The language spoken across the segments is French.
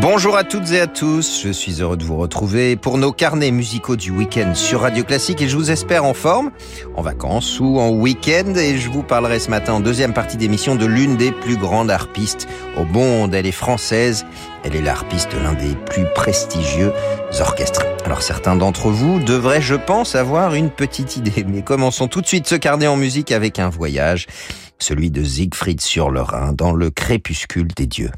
Bonjour à toutes et à tous, je suis heureux de vous retrouver pour nos carnets musicaux du week-end sur Radio Classique et je vous espère en forme, en vacances ou en week-end et je vous parlerai ce matin en deuxième partie d'émission de l'une des plus grandes harpistes au monde. Elle est française, elle est l'harpiste de l'un des plus prestigieux orchestres. Alors certains d'entre vous devraient, je pense, avoir une petite idée, mais commençons tout de suite ce carnet en musique avec un voyage, celui de Siegfried sur le Rhin dans le crépuscule des dieux.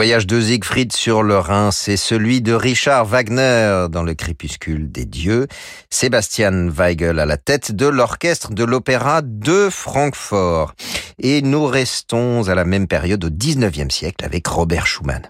Voyage de Siegfried sur le Rhin, c'est celui de Richard Wagner dans le crépuscule des dieux. Sébastien Weigel à la tête de l'orchestre de l'opéra de Francfort. Et nous restons à la même période au 19e siècle avec Robert Schumann.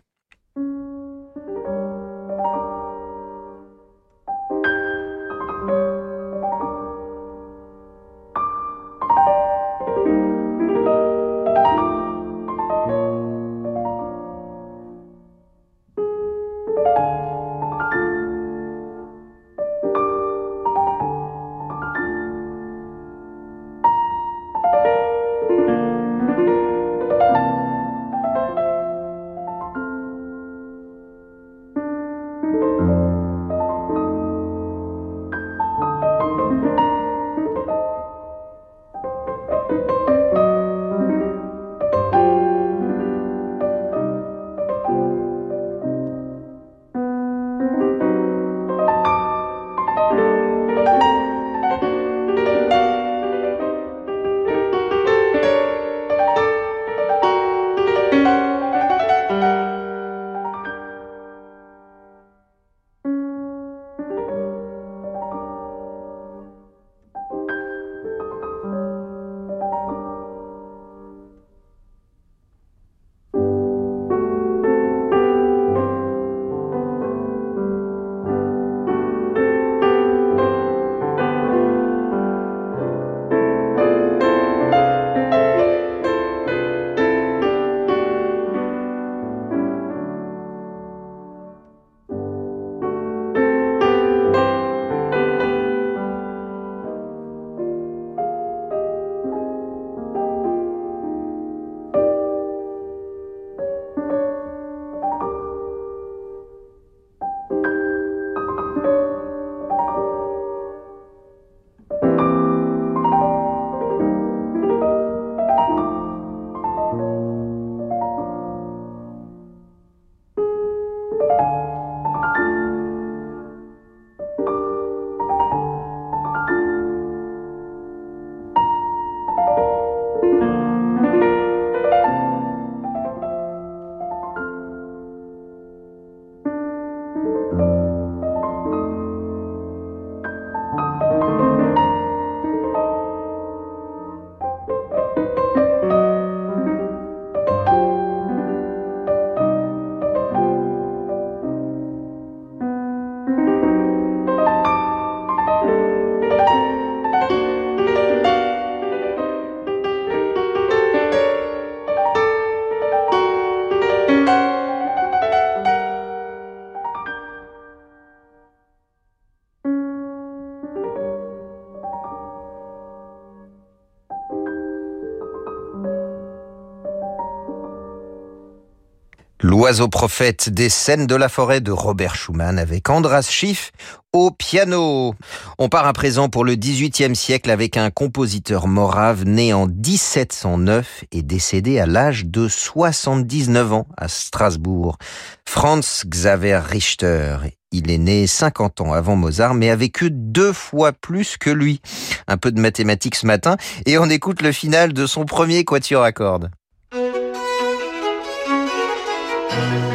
L'oiseau prophète des scènes de la forêt de Robert Schumann avec Andras Schiff au piano. On part à présent pour le XVIIIe siècle avec un compositeur morave né en 1709 et décédé à l'âge de 79 ans à Strasbourg. Franz Xaver Richter. Il est né 50 ans avant Mozart, mais a vécu deux fois plus que lui. Un peu de mathématiques ce matin, et on écoute le final de son premier quatuor à cordes. Le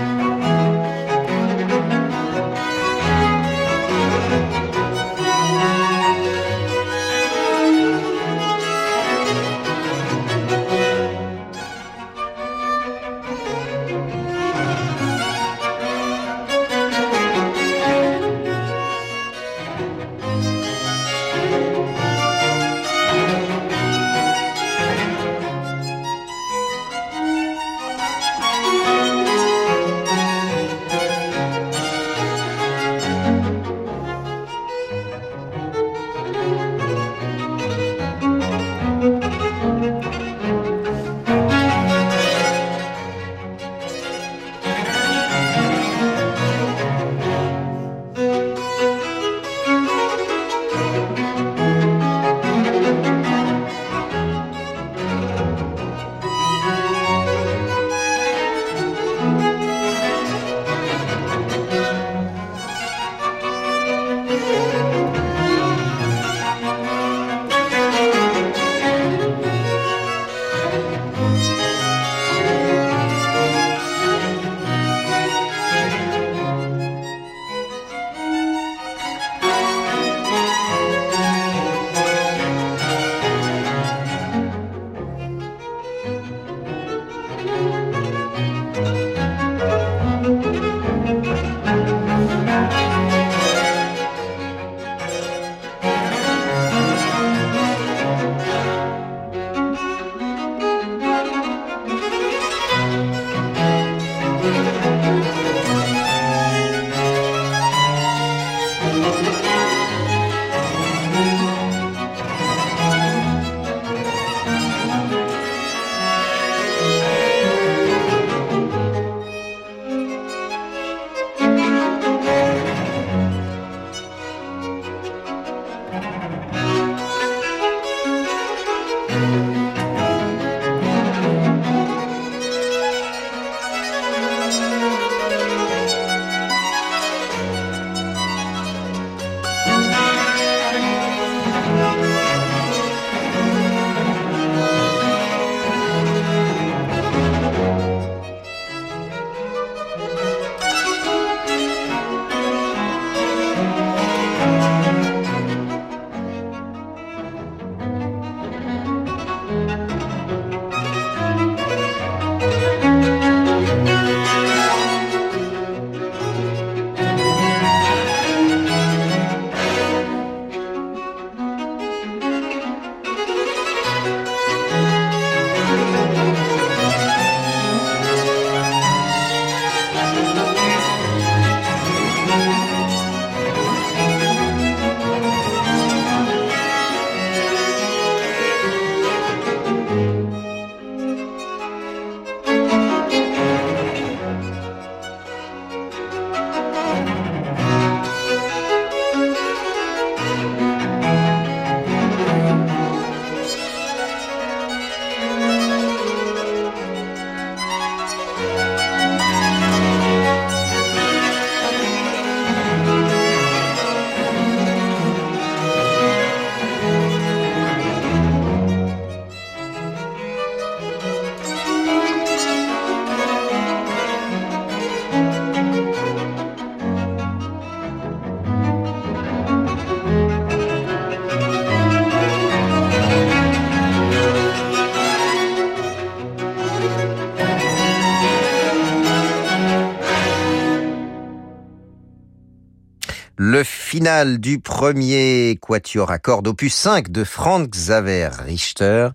final du premier quatuor à cordes opus 5 de Frank Xaver Richter.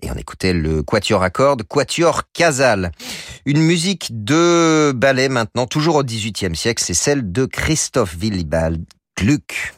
Et on écoutait le quatuor à cordes, quatuor Casal. Une musique de ballet maintenant, toujours au XVIIIe siècle, c'est celle de Christophe Willibald Gluck.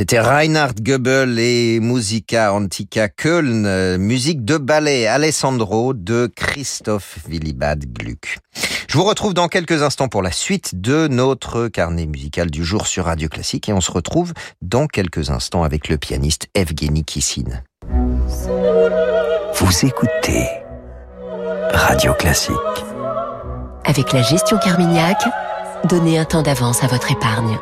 C'était Reinhard Goebel et Musica Antica Köln, euh, musique de ballet Alessandro de Christoph Willibald Gluck. Je vous retrouve dans quelques instants pour la suite de notre carnet musical du jour sur Radio Classique et on se retrouve dans quelques instants avec le pianiste Evgeny Kissin. Vous écoutez Radio Classique. Avec la gestion Carmignac, donnez un temps d'avance à votre épargne.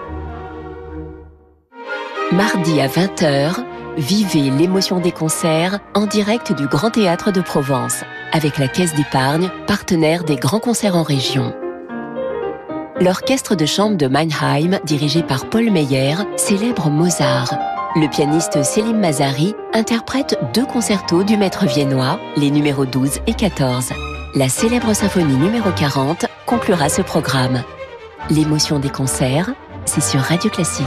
Mardi à 20h, vivez l'émotion des concerts en direct du Grand Théâtre de Provence avec la Caisse d'épargne, partenaire des grands concerts en région. L'orchestre de chambre de Mannheim, dirigé par Paul Meyer, célèbre Mozart. Le pianiste Selim Mazari interprète deux concertos du maître viennois, les numéros 12 et 14. La célèbre symphonie numéro 40 conclura ce programme. L'émotion des concerts, c'est sur Radio Classique.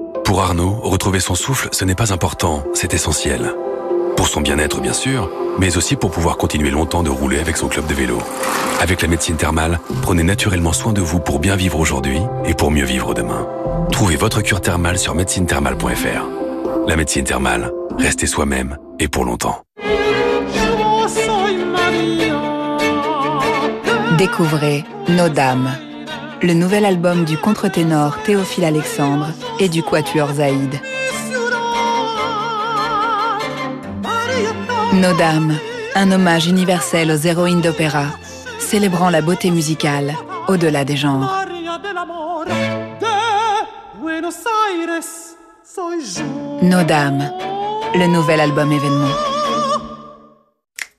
Pour Arnaud, retrouver son souffle, ce n'est pas important, c'est essentiel. Pour son bien-être, bien sûr, mais aussi pour pouvoir continuer longtemps de rouler avec son club de vélo. Avec la médecine thermale, prenez naturellement soin de vous pour bien vivre aujourd'hui et pour mieux vivre demain. Trouvez votre cure thermale sur médecinethermale.fr. La médecine thermale, restez soi-même et pour longtemps. Découvrez Nos Dames le nouvel album du contre-ténor Théophile Alexandre et du quatuor Zaïd. Nos Dames, un hommage universel aux héroïnes d'opéra, célébrant la beauté musicale au-delà des genres. Nos Dames, le nouvel album événement.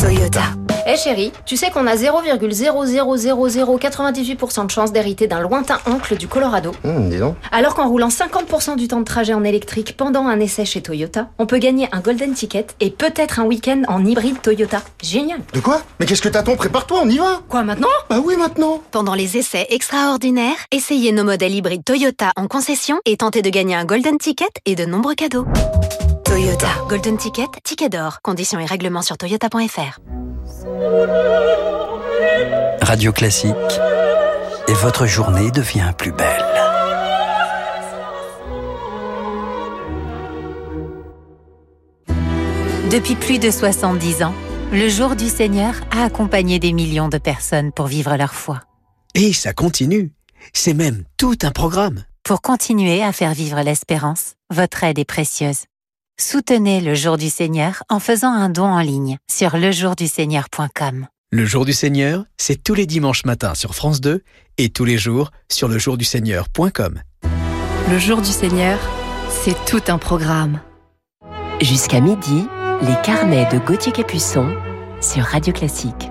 Toyota. Eh chérie, tu sais qu'on a 0,00098% de chance d'hériter d'un lointain oncle du Colorado Hum, dis donc. Alors qu'en roulant 50% du temps de trajet en électrique pendant un essai chez Toyota, on peut gagner un golden ticket et peut-être un week-end en hybride Toyota. Génial De quoi? Mais qu'est-ce que t'attends? Prépare-toi, on y va Quoi maintenant? Bah oui, maintenant Pendant les essais extraordinaires, essayez nos modèles hybrides Toyota en concession et tentez de gagner un golden ticket et de nombreux cadeaux. Toyota. Golden Ticket, ticket d'or. Conditions et règlements sur toyota.fr. Radio Classique. Et votre journée devient plus belle. Depuis plus de 70 ans, le Jour du Seigneur a accompagné des millions de personnes pour vivre leur foi. Et ça continue. C'est même tout un programme. Pour continuer à faire vivre l'espérance, votre aide est précieuse. Soutenez le Jour du Seigneur en faisant un don en ligne sur lejourduseigneur.com. Le Jour du Seigneur, c'est tous les dimanches matins sur France 2 et tous les jours sur lejourduseigneur.com. Le Jour du Seigneur, c'est tout un programme. Jusqu'à midi, les carnets de Gauthier Capuçon sur Radio Classique.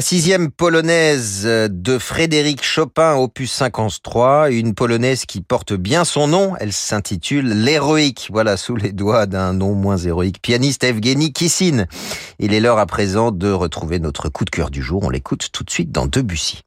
La sixième polonaise de Frédéric Chopin, opus 53, une polonaise qui porte bien son nom. Elle s'intitule L'héroïque. Voilà, sous les doigts d'un nom moins héroïque. Pianiste Evgeny Kissin. Il est l'heure à présent de retrouver notre coup de cœur du jour. On l'écoute tout de suite dans Debussy.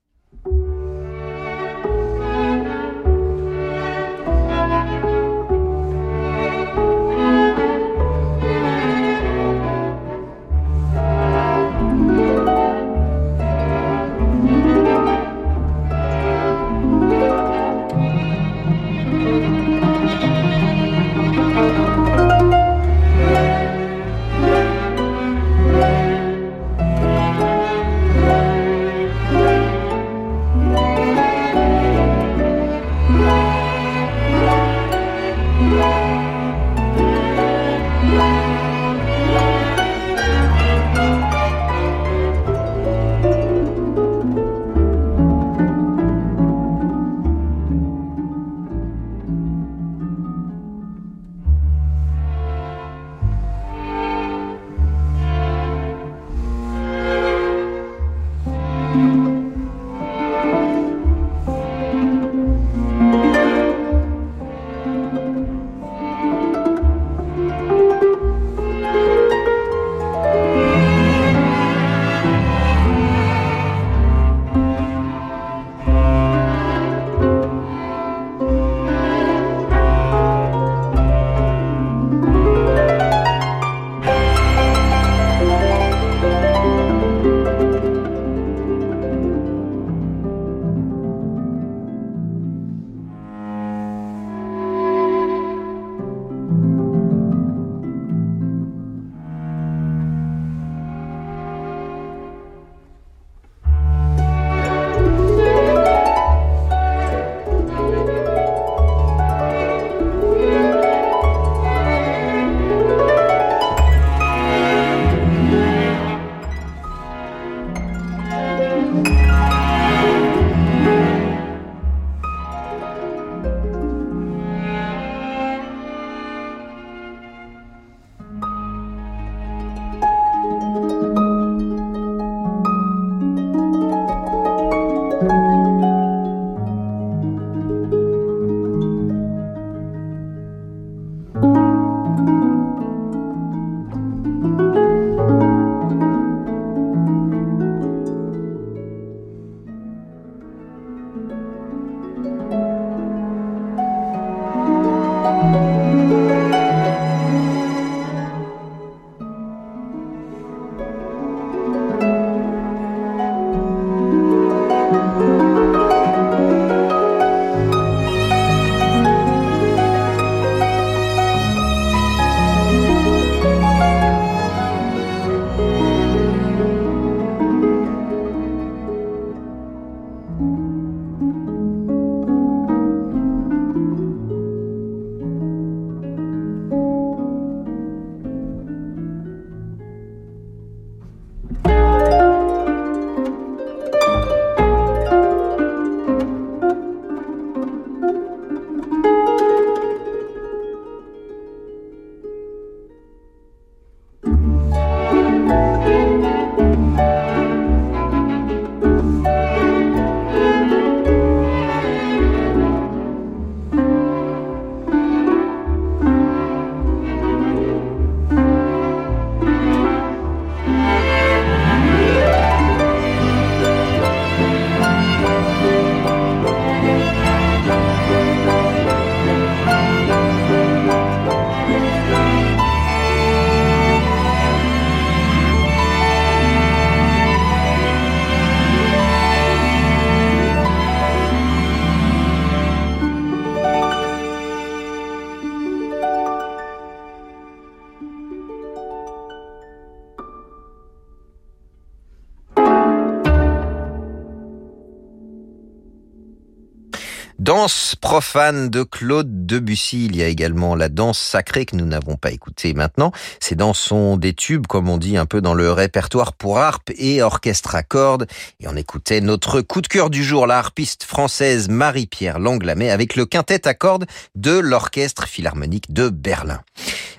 Danse profane de Claude Debussy. Il y a également la danse sacrée que nous n'avons pas écoutée maintenant. Ces danses sont des tubes, comme on dit un peu dans le répertoire pour harpe et orchestre à cordes. Et on écoutait notre coup de cœur du jour, la harpiste française Marie-Pierre Langlamet avec le quintet à cordes de l'Orchestre Philharmonique de Berlin.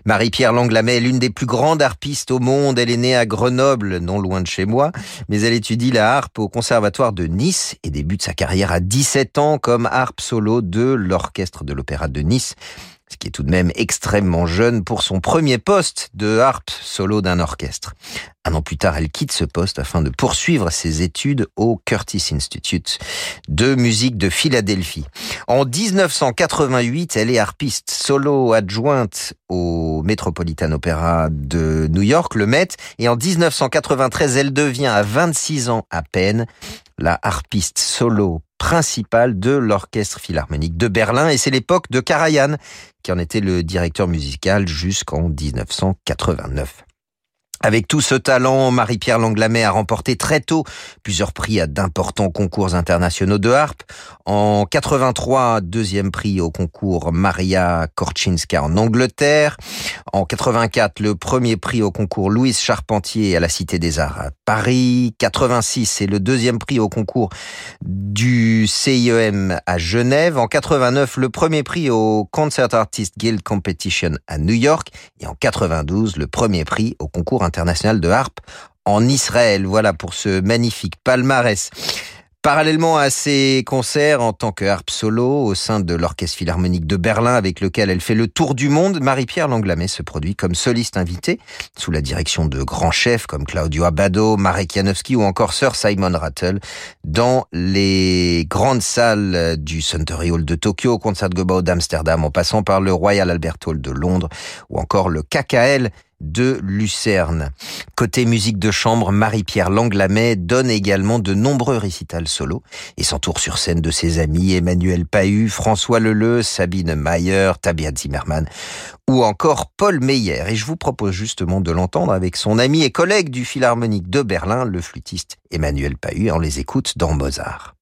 Marie-Pierre Langlamet est l'une des plus grandes harpistes au monde. Elle est née à Grenoble, non loin de chez moi, mais elle étudie la harpe au Conservatoire de Nice et débute sa carrière à 17 ans comme harpe solo de l'Orchestre de l'Opéra de Nice ce qui est tout de même extrêmement jeune pour son premier poste de harpe solo d'un orchestre. Un an plus tard, elle quitte ce poste afin de poursuivre ses études au Curtis Institute de musique de Philadelphie. En 1988, elle est harpiste solo adjointe au Metropolitan Opera de New York, le Met, et en 1993, elle devient à 26 ans à peine la harpiste solo principale de l'Orchestre Philharmonique de Berlin et c'est l'époque de Karajan qui en était le directeur musical jusqu'en 1989. Avec tout ce talent, Marie-Pierre Langlamet a remporté très tôt plusieurs prix à d'importants concours internationaux de harpe. En 83, deuxième prix au concours Maria Korczynska en Angleterre. En 84, le premier prix au concours Louise Charpentier à la Cité des Arts à Paris. 86, c'est le deuxième prix au concours du CIEM à Genève. En 89, le premier prix au Concert Artist Guild Competition à New York. Et en 92, le premier prix au concours international de harpe en Israël. Voilà pour ce magnifique palmarès. Parallèlement à ses concerts en tant que harpe solo au sein de l'Orchestre Philharmonique de Berlin avec lequel elle fait le tour du monde, Marie-Pierre Langlamet se produit comme soliste invitée sous la direction de grands chefs comme Claudio Abbado, Marek Janowski ou encore Sir Simon Rattle dans les grandes salles du Suntory Hall de Tokyo, Concertgebouw d'Amsterdam en passant par le Royal Albert Hall de Londres ou encore le KKL de Lucerne. Côté musique de chambre, Marie-Pierre Langlamet donne également de nombreux récitals solo et s'entoure sur scène de ses amis Emmanuel Pahu, François Leleu, Sabine Mayer, Tabia Zimmermann ou encore Paul Meyer. Et je vous propose justement de l'entendre avec son ami et collègue du Philharmonique de Berlin, le flûtiste Emmanuel Pahu. On les écoute dans Mozart.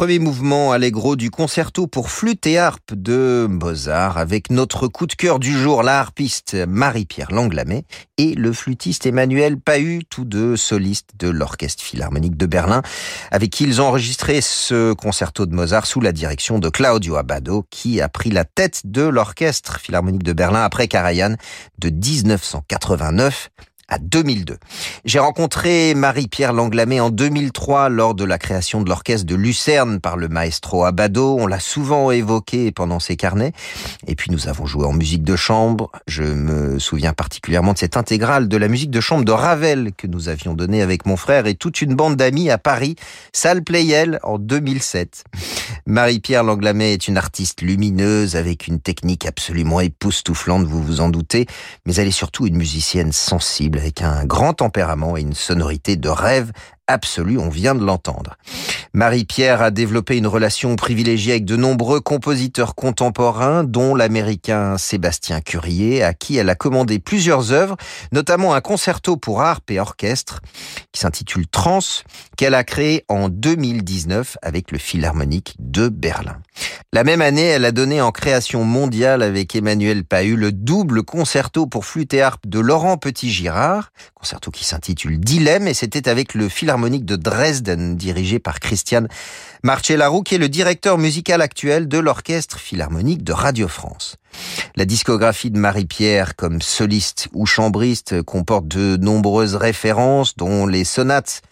Premier mouvement allegro du concerto pour flûte et harpe de Mozart avec notre coup de cœur du jour, la harpiste Marie-Pierre Langlamet et le flûtiste Emmanuel Pahu, tous deux solistes de l'Orchestre Philharmonique de Berlin, avec qui ils ont enregistré ce concerto de Mozart sous la direction de Claudio Abbado, qui a pris la tête de l'Orchestre Philharmonique de Berlin après Karajan de 1989 à 2002. J'ai rencontré Marie-Pierre Langlamet en 2003 lors de la création de l'orchestre de Lucerne par le maestro Abado. On l'a souvent évoqué pendant ses carnets. Et puis nous avons joué en musique de chambre. Je me souviens particulièrement de cette intégrale de la musique de chambre de Ravel que nous avions donnée avec mon frère et toute une bande d'amis à Paris, salle Playel en 2007. Marie-Pierre Langlamet est une artiste lumineuse avec une technique absolument époustouflante, vous vous en doutez, mais elle est surtout une musicienne sensible avec un grand tempérament et une sonorité de rêve absolue, on vient de l'entendre. Marie-Pierre a développé une relation privilégiée avec de nombreux compositeurs contemporains, dont l'américain Sébastien Curier, à qui elle a commandé plusieurs œuvres, notamment un concerto pour harpe et orchestre, qui s'intitule Trans, qu'elle a créé en 2019 avec le Philharmonique de Berlin. La même année, elle a donné en création mondiale avec Emmanuel Pahu le double concerto pour flûte et harpe de Laurent Petit-Girard, concerto qui s'intitule Dilemme, et c'était avec le Philharmonique de Dresden, dirigé par Christian Marcellarou, qui est le directeur musical actuel de l'Orchestre Philharmonique de Radio France. La discographie de Marie-Pierre comme soliste ou chambriste comporte de nombreuses références, dont les sonates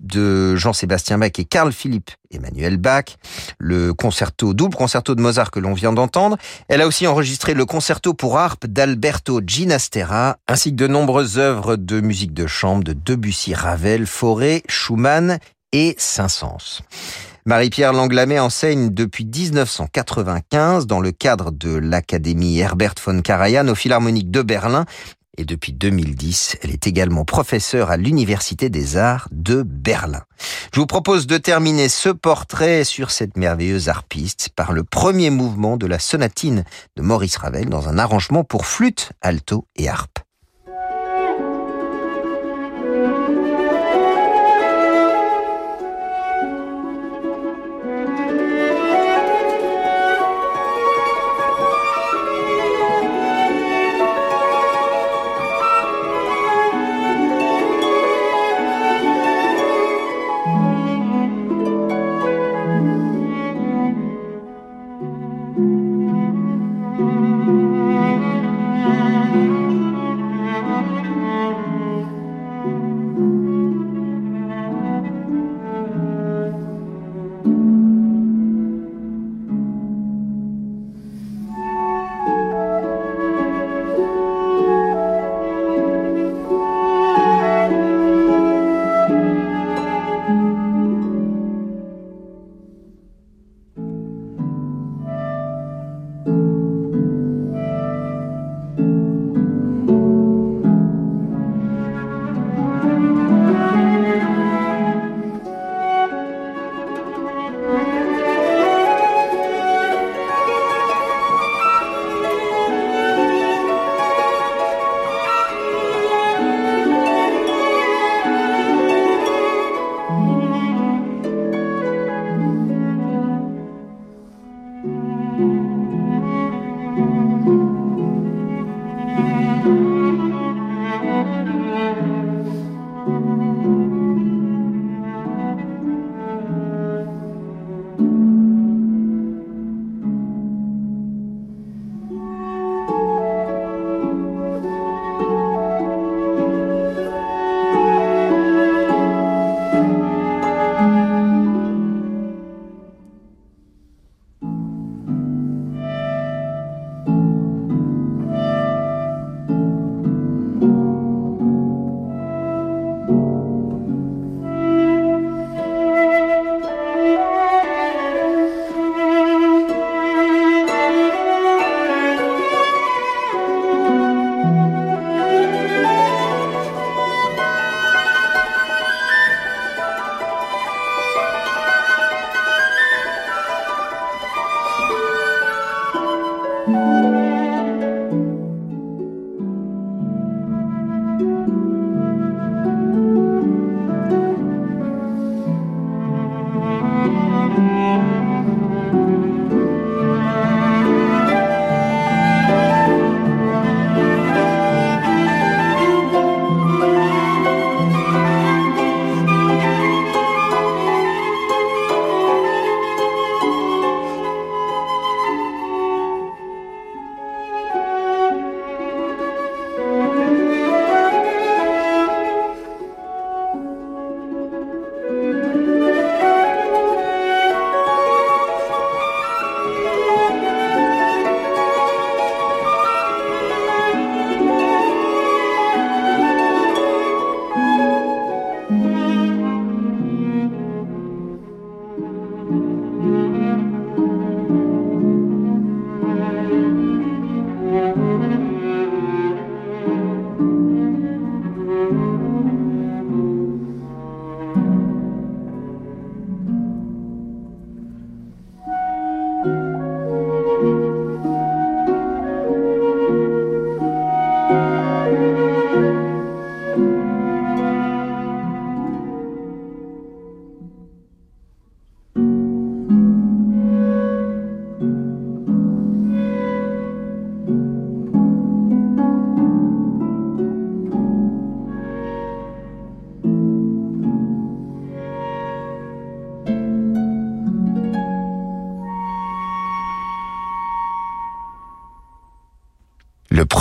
de Jean-Sébastien Bach et Carl Philippe Emmanuel Bach, le concerto, double concerto de Mozart que l'on vient d'entendre. Elle a aussi enregistré le concerto pour harpe d'Alberto Ginastera, ainsi que de nombreuses œuvres de musique de chambre de Debussy, Ravel, Fauré, Schumann et Saint-Saëns. Marie-Pierre Langlamet enseigne depuis 1995 dans le cadre de l'Académie Herbert von Karajan au Philharmonique de Berlin et depuis 2010, elle est également professeure à l'Université des Arts de Berlin. Je vous propose de terminer ce portrait sur cette merveilleuse harpiste par le premier mouvement de la sonatine de Maurice Ravel dans un arrangement pour flûte, alto et harpe.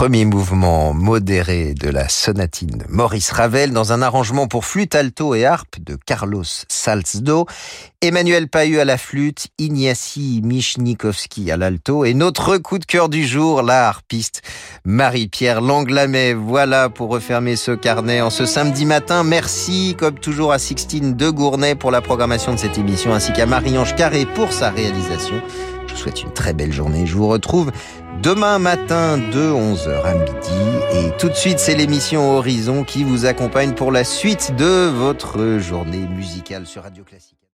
Premier mouvement modéré de la sonatine Maurice Ravel dans un arrangement pour flûte alto et harpe de Carlos Salzdo, Emmanuel Pahu à la flûte, Ignacy Michnikowski à l'alto et notre coup de cœur du jour, la harpiste Marie-Pierre Langlamet. Voilà pour refermer ce carnet en ce samedi matin. Merci comme toujours à Sixtine de Gournay pour la programmation de cette émission ainsi qu'à Marie-Ange Carré pour sa réalisation. Je vous souhaite une très belle journée. Je vous retrouve demain matin de 11h à midi. Et tout de suite, c'est l'émission Horizon qui vous accompagne pour la suite de votre journée musicale sur Radio Classique.